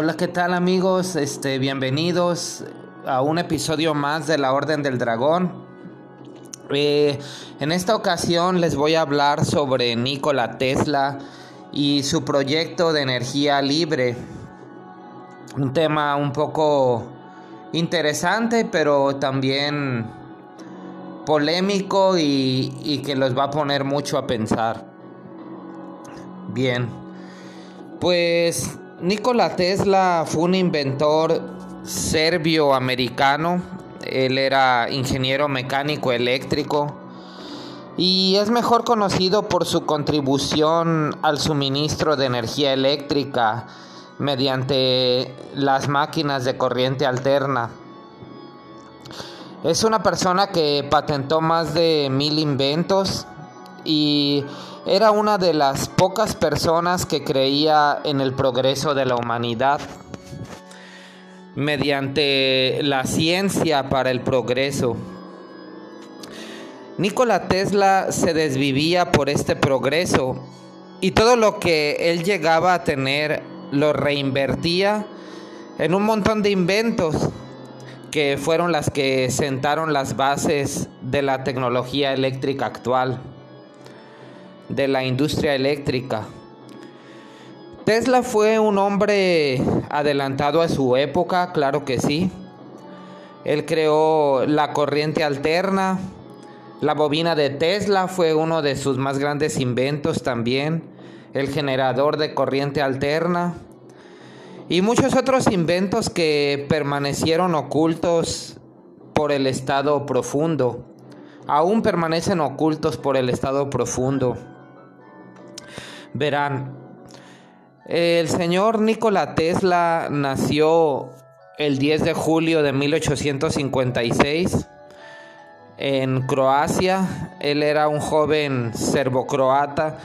Hola, ¿qué tal amigos? Este, bienvenidos a un episodio más de la Orden del Dragón. Eh, en esta ocasión les voy a hablar sobre Nikola Tesla y su proyecto de energía libre. Un tema un poco interesante, pero también polémico y, y que los va a poner mucho a pensar. Bien, pues Nikola Tesla fue un inventor serbio-americano. Él era ingeniero mecánico eléctrico y es mejor conocido por su contribución al suministro de energía eléctrica mediante las máquinas de corriente alterna. Es una persona que patentó más de mil inventos y era una de las pocas personas que creía en el progreso de la humanidad mediante la ciencia para el progreso. Nikola Tesla se desvivía por este progreso y todo lo que él llegaba a tener lo reinvertía en un montón de inventos que fueron las que sentaron las bases de la tecnología eléctrica actual de la industria eléctrica. Tesla fue un hombre adelantado a su época, claro que sí. Él creó la corriente alterna. La bobina de Tesla fue uno de sus más grandes inventos también. El generador de corriente alterna. Y muchos otros inventos que permanecieron ocultos por el estado profundo. Aún permanecen ocultos por el estado profundo. Verán, el señor Nikola Tesla nació el 10 de julio de 1856 en Croacia. Él era un joven serbo-croata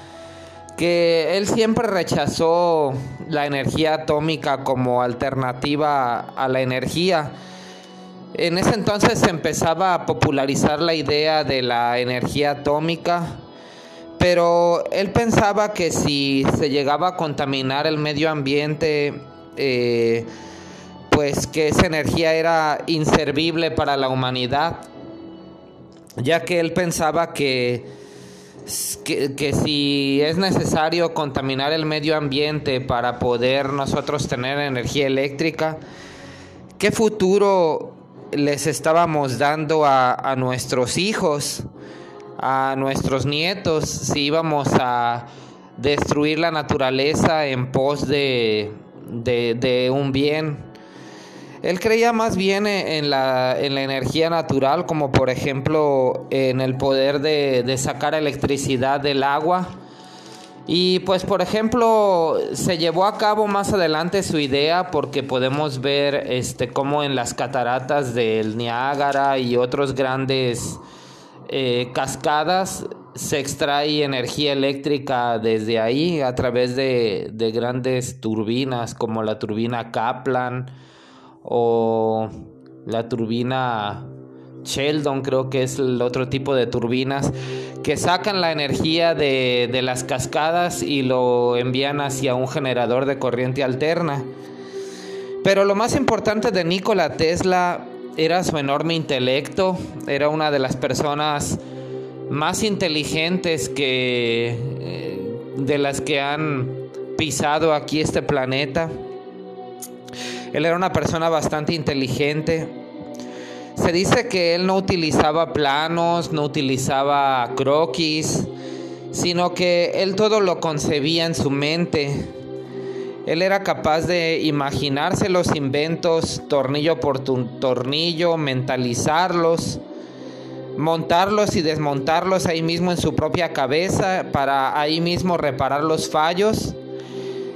que él siempre rechazó la energía atómica como alternativa a la energía. En ese entonces se empezaba a popularizar la idea de la energía atómica pero él pensaba que si se llegaba a contaminar el medio ambiente, eh, pues que esa energía era inservible para la humanidad, ya que él pensaba que, que, si es necesario contaminar el medio ambiente para poder nosotros tener energía eléctrica, ¿qué futuro les estábamos dando a, a nuestros hijos? A nuestros nietos si íbamos a destruir la naturaleza en pos de, de, un bien. Él creía más bien en la, en la, energía natural, como por ejemplo en el poder de, de, sacar electricidad del agua. Y pues por ejemplo se llevó a cabo más adelante su idea porque podemos ver este como en las cataratas del Niágara y otros grandes eh, cascadas se extrae energía eléctrica desde ahí a través de, grandes turbinas como la turbina Kaplan o la turbina Sheldon creo que es el otro tipo de turbinas que sacan la energía de, de las cascadas y lo envían hacia un generador de corriente alterna. Pero lo más importante de Nikola Tesla era su enorme intelecto, era una de las personas más inteligentes que eh, de las que han pisado aquí este planeta. Él era una persona bastante inteligente. Se dice que él no utilizaba planos, no utilizaba croquis, sino que él todo lo concebía en su mente él era capaz de imaginarse los inventos tornillo por tornillo, mentalizarlos, montarlos y desmontarlos ahí mismo en su propia cabeza para ahí mismo reparar los fallos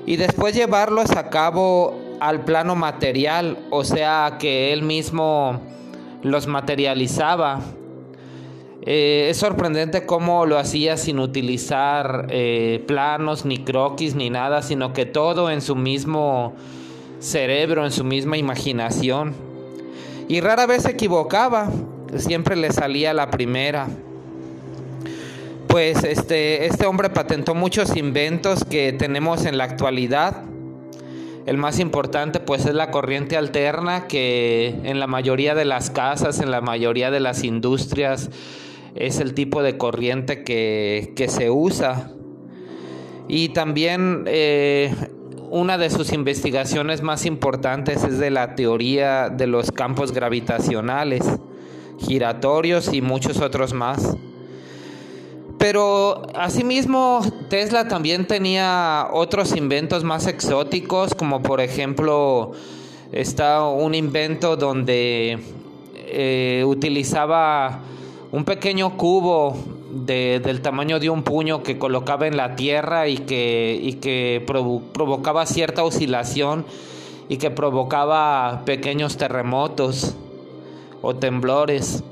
y después llevarlos a cabo al plano material, o sea que él mismo los materializaba eh, es sorprendente cómo lo hacía sin utilizar eh, planos, ni croquis, ni nada, sino que todo en su mismo cerebro, en su misma imaginación. Y rara vez se equivocaba, siempre le salía la primera. Pues este, este hombre patentó muchos inventos que tenemos en la actualidad. El más importante pues es la corriente alterna que en la mayoría de las casas, en la mayoría de las industrias es el tipo de corriente que, se usa. Y también eh, una de sus investigaciones más importantes es de la teoría de los campos gravitacionales, giratorios y muchos otros más. Pero asimismo Tesla también tenía otros inventos más exóticos, como por ejemplo está un invento donde eh, utilizaba un pequeño cubo del tamaño de un puño que colocaba en la tierra y que, que provocaba cierta oscilación y que provocaba pequeños terremotos o temblores.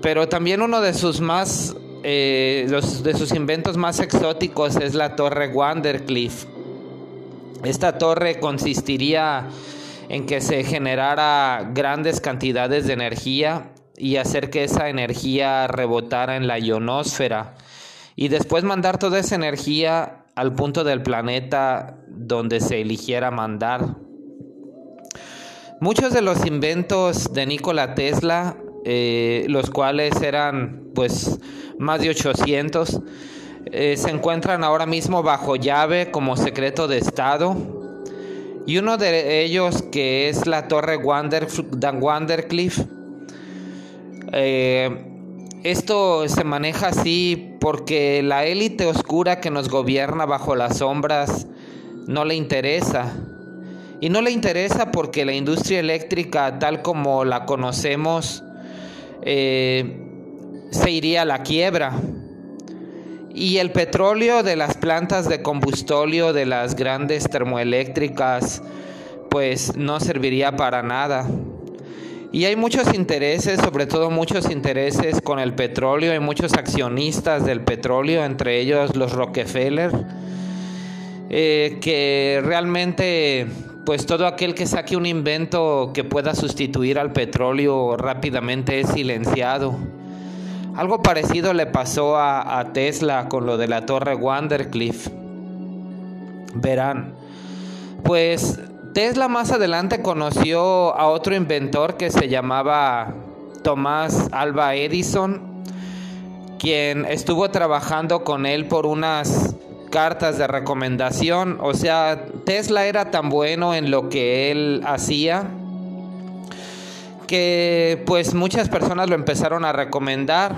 Pero también uno de sus más eh, de sus inventos más exóticos es la torre Wandercliff. Esta torre consistiría en que se generara grandes cantidades de energía y hacer que esa energía rebotara en la ionosfera y después mandar toda esa energía al punto del planeta donde se eligiera mandar. Muchos de los inventos de Nikola Tesla, eh, los cuales eran pues más de 800, eh, se encuentran ahora mismo bajo llave como secreto de Estado. Y uno de ellos que es la torre Wander, Wandercliff, eh, esto se maneja así porque la élite oscura que nos gobierna bajo las sombras no le interesa. Y no le interesa porque la industria eléctrica tal como la conocemos eh, se iría a la quiebra. Y el petróleo de las plantas de combustóleo de las grandes termoeléctricas pues no serviría para nada. Y hay muchos intereses, sobre todo muchos intereses con el petróleo, hay muchos accionistas del petróleo, entre ellos los Rockefeller, eh, que realmente pues todo aquel que saque un invento que pueda sustituir al petróleo rápidamente es silenciado. Algo parecido le pasó a, Tesla con lo de la torre Wandercliff. Verán, pues Tesla más adelante conoció a otro inventor que se llamaba Tomás Alba Edison, quien estuvo trabajando con él por unas cartas de recomendación. O sea, Tesla era tan bueno en lo que él hacía que pues muchas personas lo empezaron a recomendar.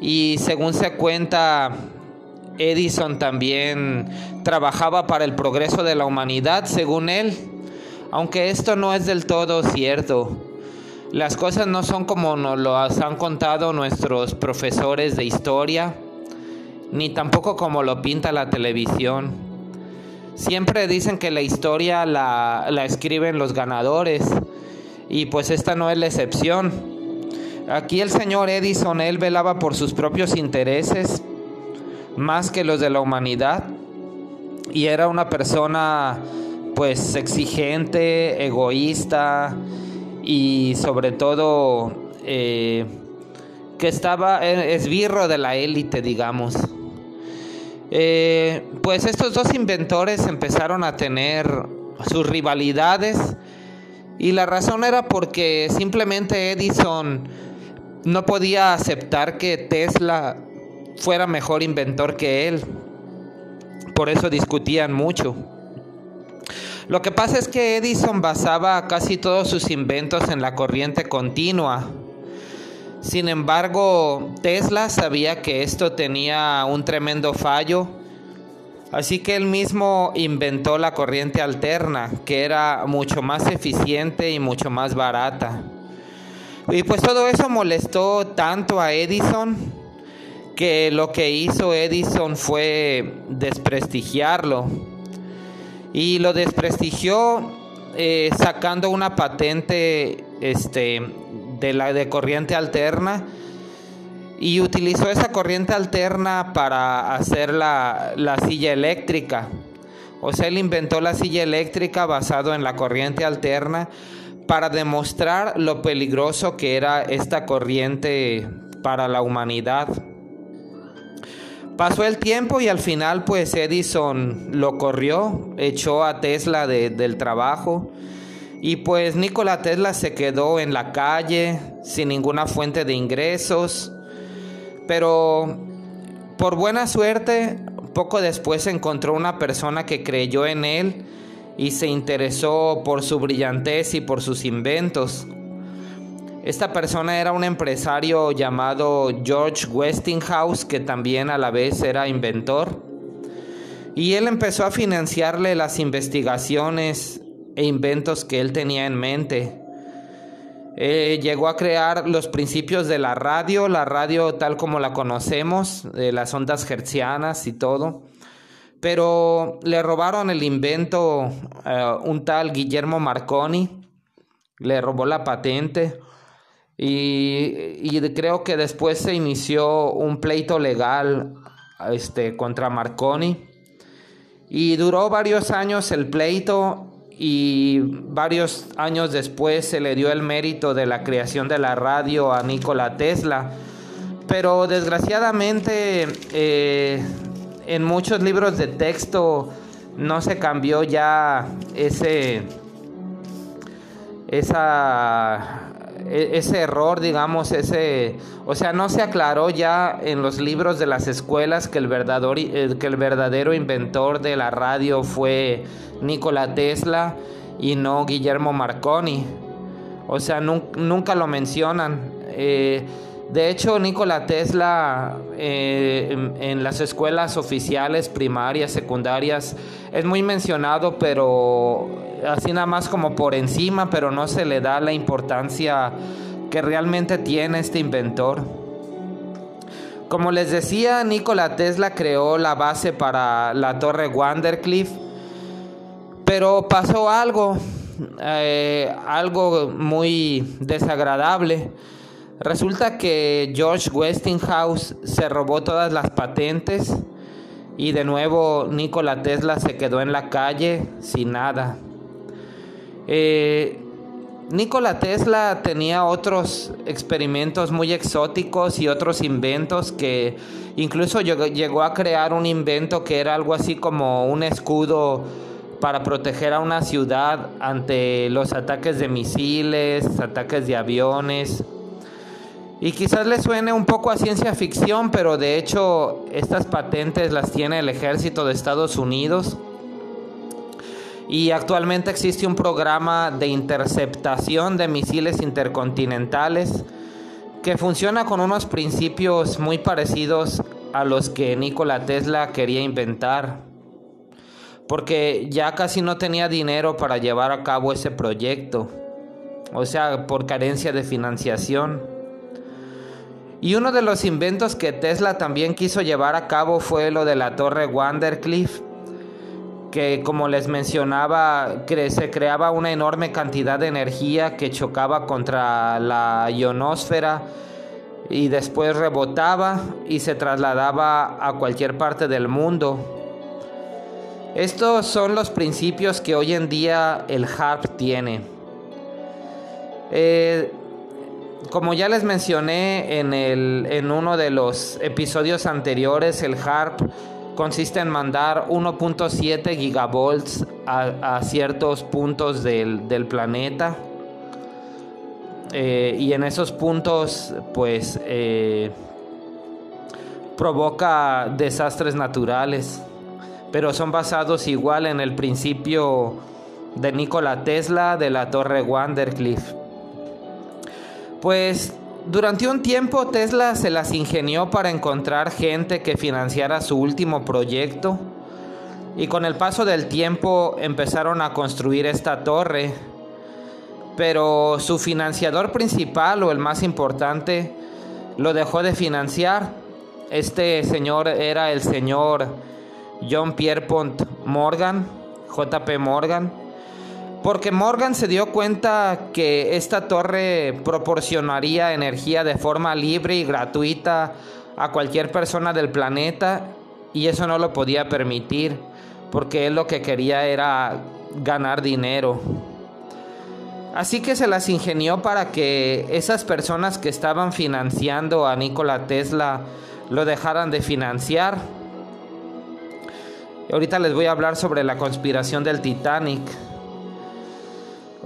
Y según se cuenta, Edison también trabajaba para el progreso de la humanidad, según él, aunque esto no es del todo cierto. Las cosas no son como nos han contado nuestros profesores de historia, ni tampoco como lo pinta la televisión. Siempre dicen que la historia la, la escriben los ganadores, y pues esta no es la excepción. Aquí el señor Edison, él velaba por sus propios intereses, más que los de la humanidad. Y era una persona pues exigente, egoísta y sobre todo eh, que estaba esbirro de la élite, digamos. Eh, pues estos dos inventores empezaron a tener sus rivalidades y la razón era porque simplemente Edison no podía aceptar que Tesla fuera mejor inventor que él. Por eso discutían mucho. Lo que pasa es que Edison basaba casi todos sus inventos en la corriente continua. Sin embargo, Tesla sabía que esto tenía un tremendo fallo, así que él mismo inventó la corriente alterna, que era mucho más eficiente y mucho más barata. Y pues todo eso molestó tanto a Edison que lo que hizo Edison fue desprestigiarlo. Y lo desprestigió eh, sacando una patente este, de la de corriente alterna y utilizó esa corriente alterna para hacer la, la silla eléctrica. O sea, él inventó la silla eléctrica basado en la corriente alterna para demostrar lo peligroso que era esta corriente para la humanidad. Pasó el tiempo y al final pues Edison lo corrió, echó a Tesla del trabajo y pues Nikola Tesla se quedó en la calle sin ninguna fuente de ingresos, pero por buena suerte poco después encontró una persona que creyó en él y se interesó por su brillantez y por sus inventos. Esta persona era un empresario llamado George Westinghouse, que también a la vez era inventor. Y él empezó a financiarle las investigaciones e inventos que él tenía en mente. Eh, llegó a crear los principios de la radio, la radio tal como la conocemos, de las ondas hertzianas y todo. Pero le robaron el invento a un tal Guillermo Marconi, le robó la patente. Y, creo que después se inició un pleito legal este, contra Marconi. Y duró varios años el pleito y varios años después se le dio el mérito de la creación de la radio a Nikola Tesla. Pero desgraciadamente eh, en muchos libros de texto no se cambió ya ese esa ese error, digamos, ese, o sea, no se aclaró ya en los libros de las escuelas que el verdadero, eh, que el verdadero inventor de la radio fue Nikola Tesla y no Guillermo Marconi. O sea, nunca lo mencionan. Eh, de hecho, Nikola Tesla eh, en, las escuelas oficiales, primarias, secundarias, es muy mencionado, pero así nada más como por encima, pero no se le da la importancia que realmente tiene este inventor. Como les decía, Nikola Tesla creó la base para la torre Wandercliff, pero pasó algo, eh, algo muy desagradable. Resulta que George Westinghouse se robó todas las patentes y de nuevo Nikola Tesla se quedó en la calle sin nada. Eh, Nikola Tesla tenía otros experimentos muy exóticos y otros inventos que incluso llegó a crear un invento que era algo así como un escudo para proteger a una ciudad ante los ataques de misiles, ataques de aviones. Y quizás le suene un poco a ciencia ficción, pero de hecho estas patentes las tiene el ejército de Estados Unidos. Y actualmente existe un programa de interceptación de misiles intercontinentales que funciona con unos principios muy parecidos a los que Nikola Tesla quería inventar. Porque ya casi no tenía dinero para llevar a cabo ese proyecto. O sea, por carencia de financiación. Y uno de los inventos que Tesla también quiso llevar a cabo fue lo de la torre Wandercliff, que como les mencionaba, se creaba una enorme cantidad de energía que chocaba contra la ionosfera y después rebotaba y se trasladaba a cualquier parte del mundo. Estos son los principios que hoy en día el HARP tiene. Eh, como ya les mencioné en, el, en uno de los episodios anteriores, el HARP consiste en mandar 1.7 gigavolts a, ciertos puntos del, planeta. Eh, y en esos puntos, pues, eh, provoca desastres naturales. Pero son basados igual en el principio de Nikola Tesla de la torre Wandercliff. Pues durante un tiempo Tesla se las ingenió para encontrar gente que financiara su último proyecto y con el paso del tiempo empezaron a construir esta torre. Pero su financiador principal o el más importante lo dejó de financiar. Este señor era el señor John Pierpont Morgan, JP Morgan porque Morgan se dio cuenta que esta torre proporcionaría energía de forma libre y gratuita a cualquier persona del planeta y eso no lo podía permitir porque él lo que quería era ganar dinero. Así que se las ingenió para que esas personas que estaban financiando a Nikola Tesla lo dejaran de financiar. Ahorita les voy a hablar sobre la conspiración del Titanic.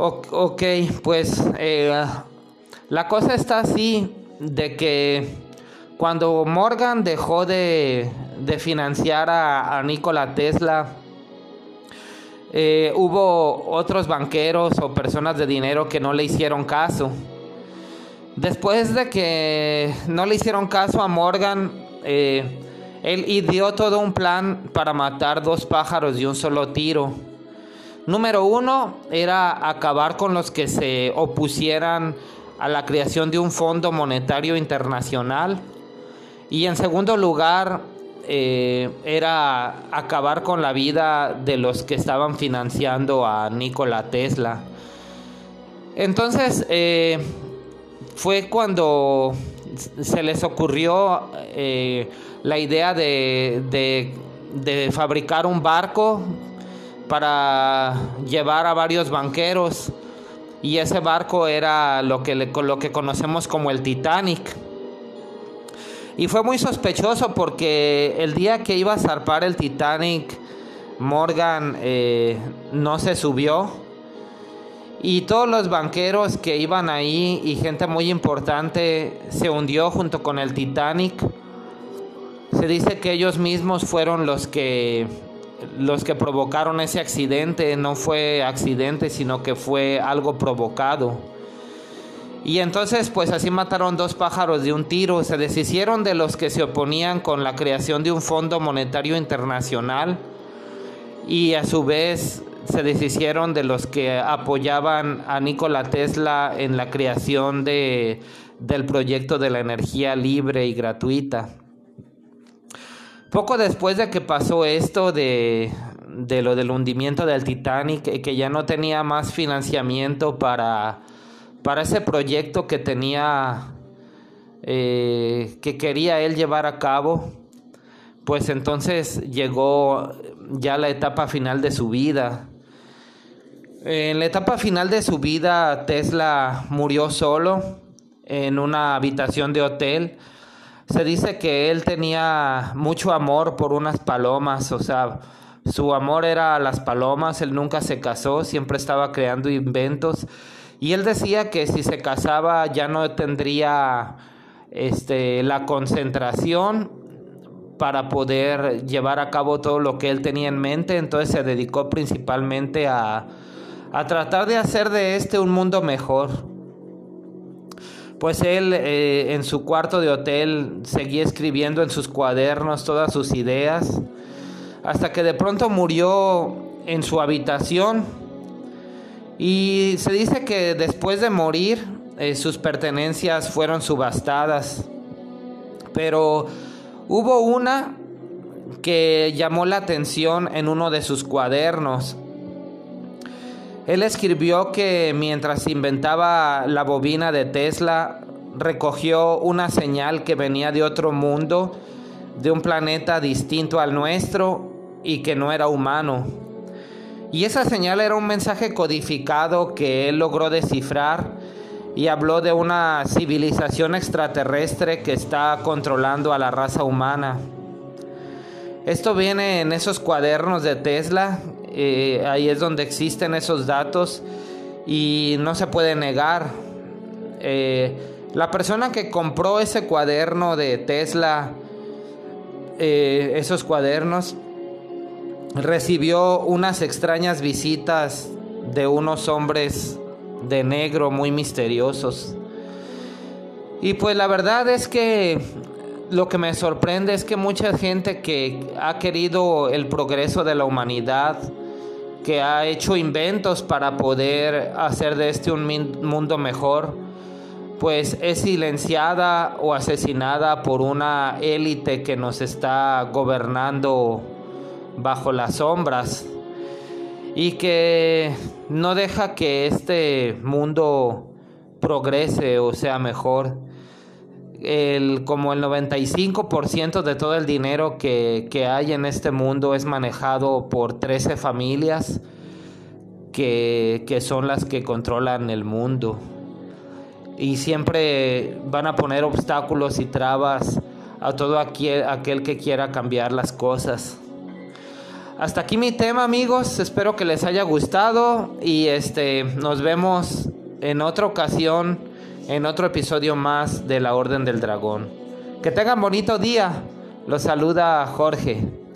Ok, pues eh, la cosa está así de que cuando Morgan dejó de, financiar a, Nikola Tesla, eh, hubo otros banqueros o personas de dinero que no le hicieron caso. Después de que no le hicieron caso a Morgan, eh, él ideó todo un plan para matar dos pájaros de un solo tiro. Número uno era acabar con los que se opusieran a la creación de un Fondo Monetario Internacional. Y en segundo lugar, eh, era acabar con la vida de los que estaban financiando a Nikola Tesla. Entonces, eh, fue cuando se les ocurrió eh, la idea de, fabricar un barco para llevar a varios banqueros y ese barco era lo que, lo que conocemos como el Titanic. Y fue muy sospechoso porque el día que iba a zarpar el Titanic, Morgan eh, no se subió y todos los banqueros que iban ahí y gente muy importante se hundió junto con el Titanic. Se dice que ellos mismos fueron los que los que provocaron ese accidente, no fue accidente, sino que fue algo provocado. Y entonces pues así mataron dos pájaros de un tiro, se deshicieron de los que se oponían con la creación de un Fondo Monetario Internacional y a su vez se deshicieron de los que apoyaban a Nikola Tesla en la creación de, del proyecto de la energía libre y gratuita. Poco después de que pasó esto de, lo del hundimiento del Titanic, que ya no tenía más financiamiento para, para ese proyecto que tenía, eh, que quería él llevar a cabo, pues entonces llegó ya la etapa final de su vida. En la etapa final de su vida, Tesla murió solo en una habitación de hotel. Se dice que él tenía mucho amor por unas palomas, o sea, su amor era a las palomas, él nunca se casó, siempre estaba creando inventos. Y él decía que si se casaba ya no tendría este, la concentración para poder llevar a cabo todo lo que él tenía en mente, entonces se dedicó principalmente a, a tratar de hacer de este un mundo mejor. Pues él eh, en su cuarto de hotel seguía escribiendo en sus cuadernos todas sus ideas, hasta que de pronto murió en su habitación. Y se dice que después de morir eh, sus pertenencias fueron subastadas. Pero hubo una que llamó la atención en uno de sus cuadernos él escribió que mientras inventaba la bobina de Tesla, recogió una señal que venía de otro mundo, de un planeta distinto al nuestro y que no era humano. Y esa señal era un mensaje codificado que él logró descifrar y habló de una civilización extraterrestre que está controlando a la raza humana. Esto viene en esos cuadernos de Tesla eh, ahí es donde existen esos datos y no se puede negar. Eh, la persona que compró ese cuaderno de Tesla, eh, esos cuadernos, recibió unas extrañas visitas de unos hombres de negro muy misteriosos. Y pues la verdad es que lo que me sorprende es que mucha gente que ha querido el progreso de la humanidad, que ha hecho inventos para poder hacer de este un mundo mejor, pues es silenciada o asesinada por una élite que nos está gobernando bajo las sombras y que no deja que este mundo progrese o sea mejor el, como el 95% de todo el dinero que, hay en este mundo es manejado por 13 familias que, que son las que controlan el mundo. Y siempre van a poner obstáculos y trabas a todo aquel, aquel que quiera cambiar las cosas. Hasta aquí mi tema, amigos. Espero que les haya gustado y este nos vemos en otra ocasión en otro episodio más de la Orden del Dragón. Que tengan bonito día. Los saluda Jorge.